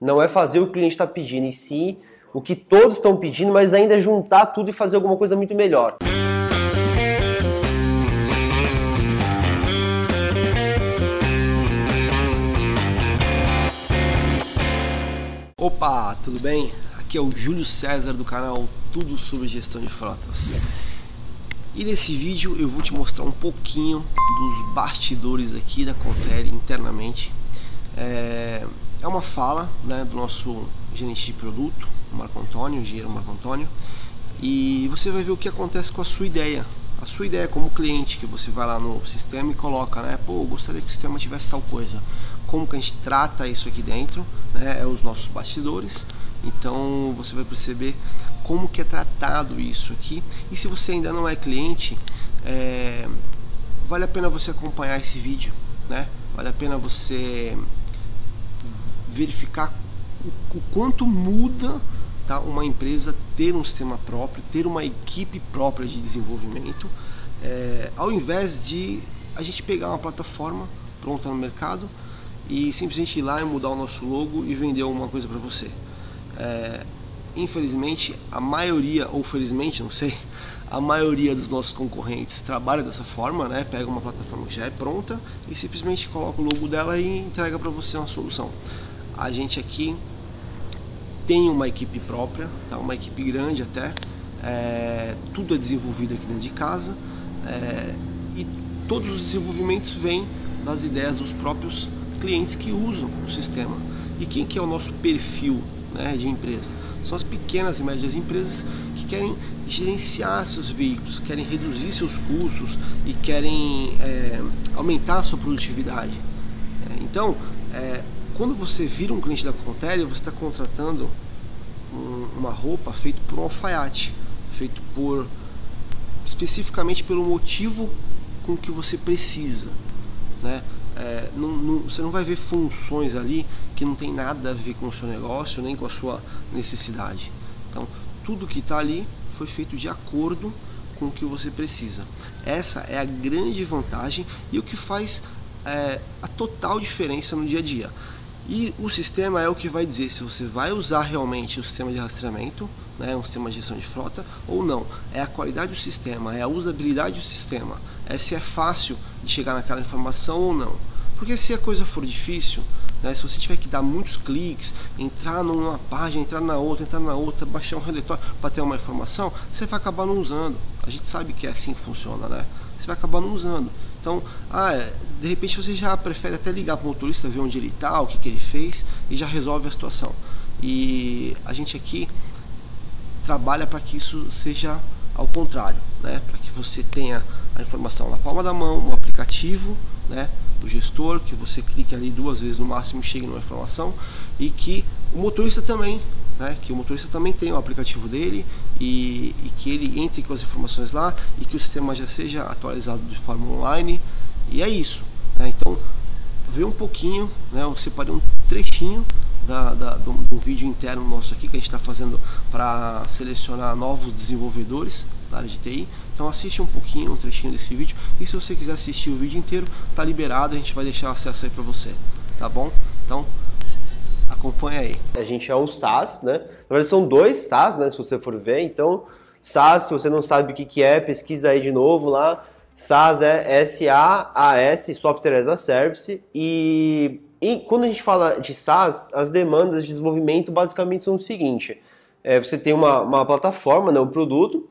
não é fazer o que o cliente está pedindo, e sim o que todos estão pedindo, mas ainda é juntar tudo e fazer alguma coisa muito melhor. Opa, tudo bem? Aqui é o Júlio César do canal Tudo sobre Gestão de Frotas. E nesse vídeo eu vou te mostrar um pouquinho dos bastidores aqui da Contele internamente. É, é uma fala né, do nosso gerente de produto, Marco Antônio, engenheiro Marco Antônio, e você vai ver o que acontece com a sua ideia. A sua ideia como cliente, que você vai lá no sistema e coloca, né? Pô, gostaria que o sistema tivesse tal coisa. Como que a gente trata isso aqui dentro, né? É os nossos bastidores. Então você vai perceber como que é tratado isso aqui. E se você ainda não é cliente, é... vale a pena você acompanhar esse vídeo, né? Vale a pena você verificar o, quanto muda tá, uma empresa ter um sistema próprio, ter uma equipe própria de desenvolvimento, é, ao invés de a gente pegar uma plataforma pronta no mercado e simplesmente ir lá e mudar o nosso logo e vender alguma coisa para você. É, infelizmente, a maioria, ou felizmente, não sei, a maioria dos nossos concorrentes trabalha dessa forma, né? Pega uma plataforma que já é pronta e simplesmente coloca o logo dela e entrega para você uma solução. A gente aqui tem uma equipe própria, tá? uma equipe grande até, é, tudo é desenvolvido aqui dentro de casa é, e todos os desenvolvimentos vêm das ideias dos próprios clientes que usam o sistema. E quem que é o nosso perfil né, de empresa? São as pequenas e médias empresas que querem gerenciar seus veículos, querem reduzir seus custos e querem é, aumentar a sua produtividade. É, então, é, quando você vira um cliente da Contélia, você está contratando um, uma roupa feita por um alfaiate, feito por especificamente pelo motivo com que você precisa, né? É, não, não, você não vai ver funções ali que não tem nada a ver com o seu negócio nem com a sua necessidade. Então, tudo que está ali foi feito de acordo com o que você precisa. Essa é a grande vantagem e o que faz é, a total diferença no dia a dia. E o sistema é o que vai dizer se você vai usar realmente o sistema de rastreamento, né, um sistema de gestão de frota, ou não. É a qualidade do sistema, é a usabilidade do sistema, é se é fácil de chegar naquela informação ou não. Porque se a coisa for difícil, né, se você tiver que dar muitos cliques, entrar numa página, entrar na outra, entrar na outra, baixar um relatório para ter uma informação, você vai acabar não usando. A gente sabe que é assim que funciona, né? Você vai acabar não usando. Então, ah, é, de repente você já prefere até ligar para o motorista, ver onde ele está, o que, que ele fez e já resolve a situação. E a gente aqui trabalha para que isso seja ao contrário, né? para que você tenha a informação na palma da mão, no aplicativo, né? o gestor, que você clique ali duas vezes no máximo e chegue numa informação e que o motorista também né, que o motorista também tem o aplicativo dele e, e, que ele entre com as informações lá e que o sistema já seja atualizado de forma online e é isso. Né? Então, vê um pouquinho, né, eu separei um trechinho da, da, do, do, vídeo interno nosso aqui que a gente está fazendo para selecionar novos desenvolvedores da área de TI. Então assiste um pouquinho, um trechinho desse vídeo e se você quiser assistir o vídeo inteiro, tá liberado, a gente vai deixar acesso aí para você, tá bom? Então Acompanha aí. A gente é um SaaS, né? Na verdade são dois SaaS, né? Se você for ver. Então, SaaS, se você não sabe o que, que é, pesquisa aí de novo lá. SaaS é S-A-A-S, Software as a Service. E, e, quando a gente fala de SaaS, as demandas de desenvolvimento basicamente são o seguinte. É, você tem uma, uma plataforma, né, um produto,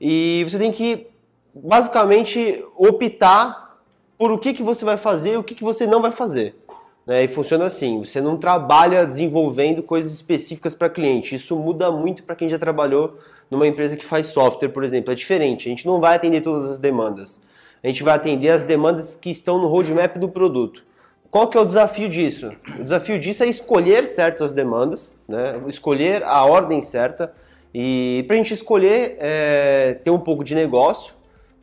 e você tem que basicamente optar por o que, que você vai fazer e o que, que você não vai fazer. Né? E funciona assim: você não trabalha desenvolvendo coisas específicas para cliente. Isso muda muito para quem já trabalhou numa empresa que faz software, por exemplo. É diferente. A gente não vai atender todas as demandas. A gente vai atender as demandas que estão no roadmap do produto. Qual que é o desafio disso? O desafio disso é escolher certas demandas, né? escolher a ordem certa. E para a gente escolher, é, ter um pouco de negócio,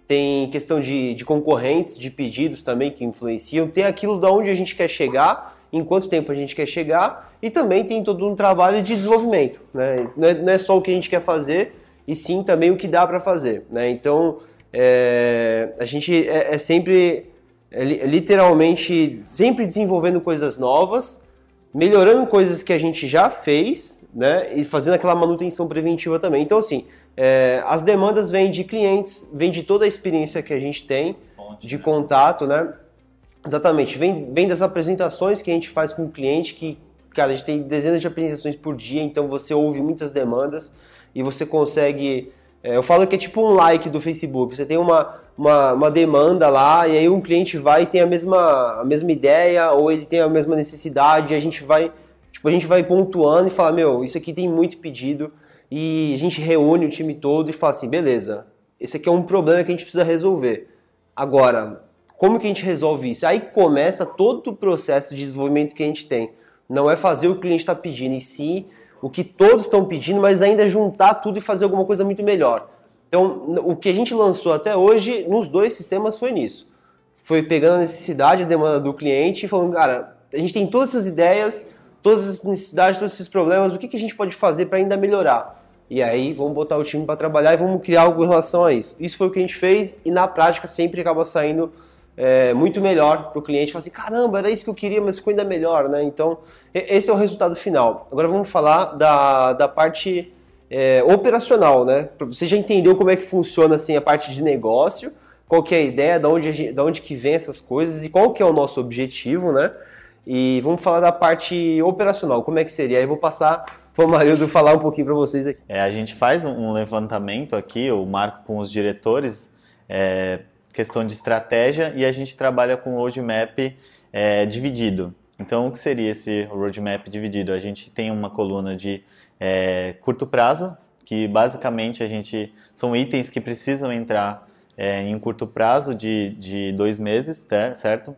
tem questão de, de concorrentes, de pedidos também que influenciam, tem aquilo da onde a gente quer chegar, em quanto tempo a gente quer chegar, e também tem todo um trabalho de desenvolvimento. Né? Não, é, não é só o que a gente quer fazer, e sim também o que dá para fazer. Né? Então, é, a gente é, é sempre, é, literalmente, sempre desenvolvendo coisas novas, melhorando coisas que a gente já fez, né? E fazendo aquela manutenção preventiva também. Então, assim, é, as demandas vêm de clientes, vêm de toda a experiência que a gente tem Fonte, de né? contato, né? Exatamente, vem, vem das apresentações que a gente faz com o cliente, que, cara, a gente tem dezenas de apresentações por dia, então você ouve muitas demandas e você consegue. É, eu falo que é tipo um like do Facebook. Você tem uma, uma, uma, demanda lá e aí um cliente vai e tem a mesma, a mesma ideia ou ele tem a mesma necessidade. E a gente vai tipo a gente vai pontuando e fala meu, isso aqui tem muito pedido e a gente reúne o time todo e fala assim, beleza, esse aqui é um problema que a gente precisa resolver. Agora, como que a gente resolve isso? Aí começa todo o processo de desenvolvimento que a gente tem. Não é fazer o que o cliente está pedindo, e sim o que todos estão pedindo, mas ainda juntar tudo e fazer alguma coisa muito melhor. Então, o que a gente lançou até hoje nos dois sistemas foi nisso. Foi pegando a necessidade, a demanda do cliente e falando, cara, a gente tem todas essas ideias, todas essas necessidades, todos esses problemas, o que, que a gente pode fazer para ainda melhorar? E aí, vamos botar o time para trabalhar e vamos criar algo em relação a isso. Isso foi o que a gente fez e na prática sempre acaba saindo é, muito melhor para o cliente. Fala assim, caramba, era isso que eu queria, mas ficou ainda melhor, né? Então, esse é o resultado final. Agora vamos falar da, da parte é, operacional, né? Você já entendeu como é que funciona assim a parte de negócio, qual que é a ideia, da onde, da onde que vem essas coisas e qual que é o nosso objetivo, né? E vamos falar da parte operacional, como é que seria? Aí eu vou passar para o Marildo falar um pouquinho para vocês aqui. É, a gente faz um levantamento aqui, o Marco com os diretores, é, questão de estratégia, e a gente trabalha com roadmap é, dividido. Então, o que seria esse roadmap dividido? A gente tem uma coluna de é, curto prazo, que basicamente a gente são itens que precisam entrar é, em curto prazo de, de dois meses, certo?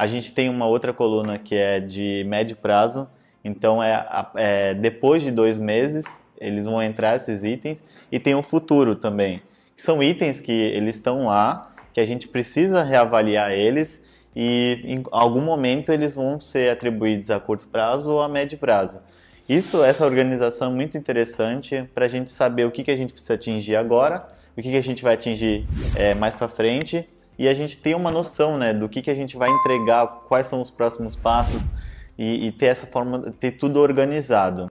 A gente tem uma outra coluna que é de médio prazo, então é, é depois de dois meses eles vão entrar esses itens e tem o futuro também, são itens que eles estão lá, que a gente precisa reavaliar eles e em algum momento eles vão ser atribuídos a curto prazo ou a médio prazo. Isso, essa organização é muito interessante para a gente saber o que, que a gente precisa atingir agora, o que, que a gente vai atingir é, mais para frente e a gente ter uma noção né, do que, que a gente vai entregar, quais são os próximos passos e, e ter essa forma, ter tudo organizado.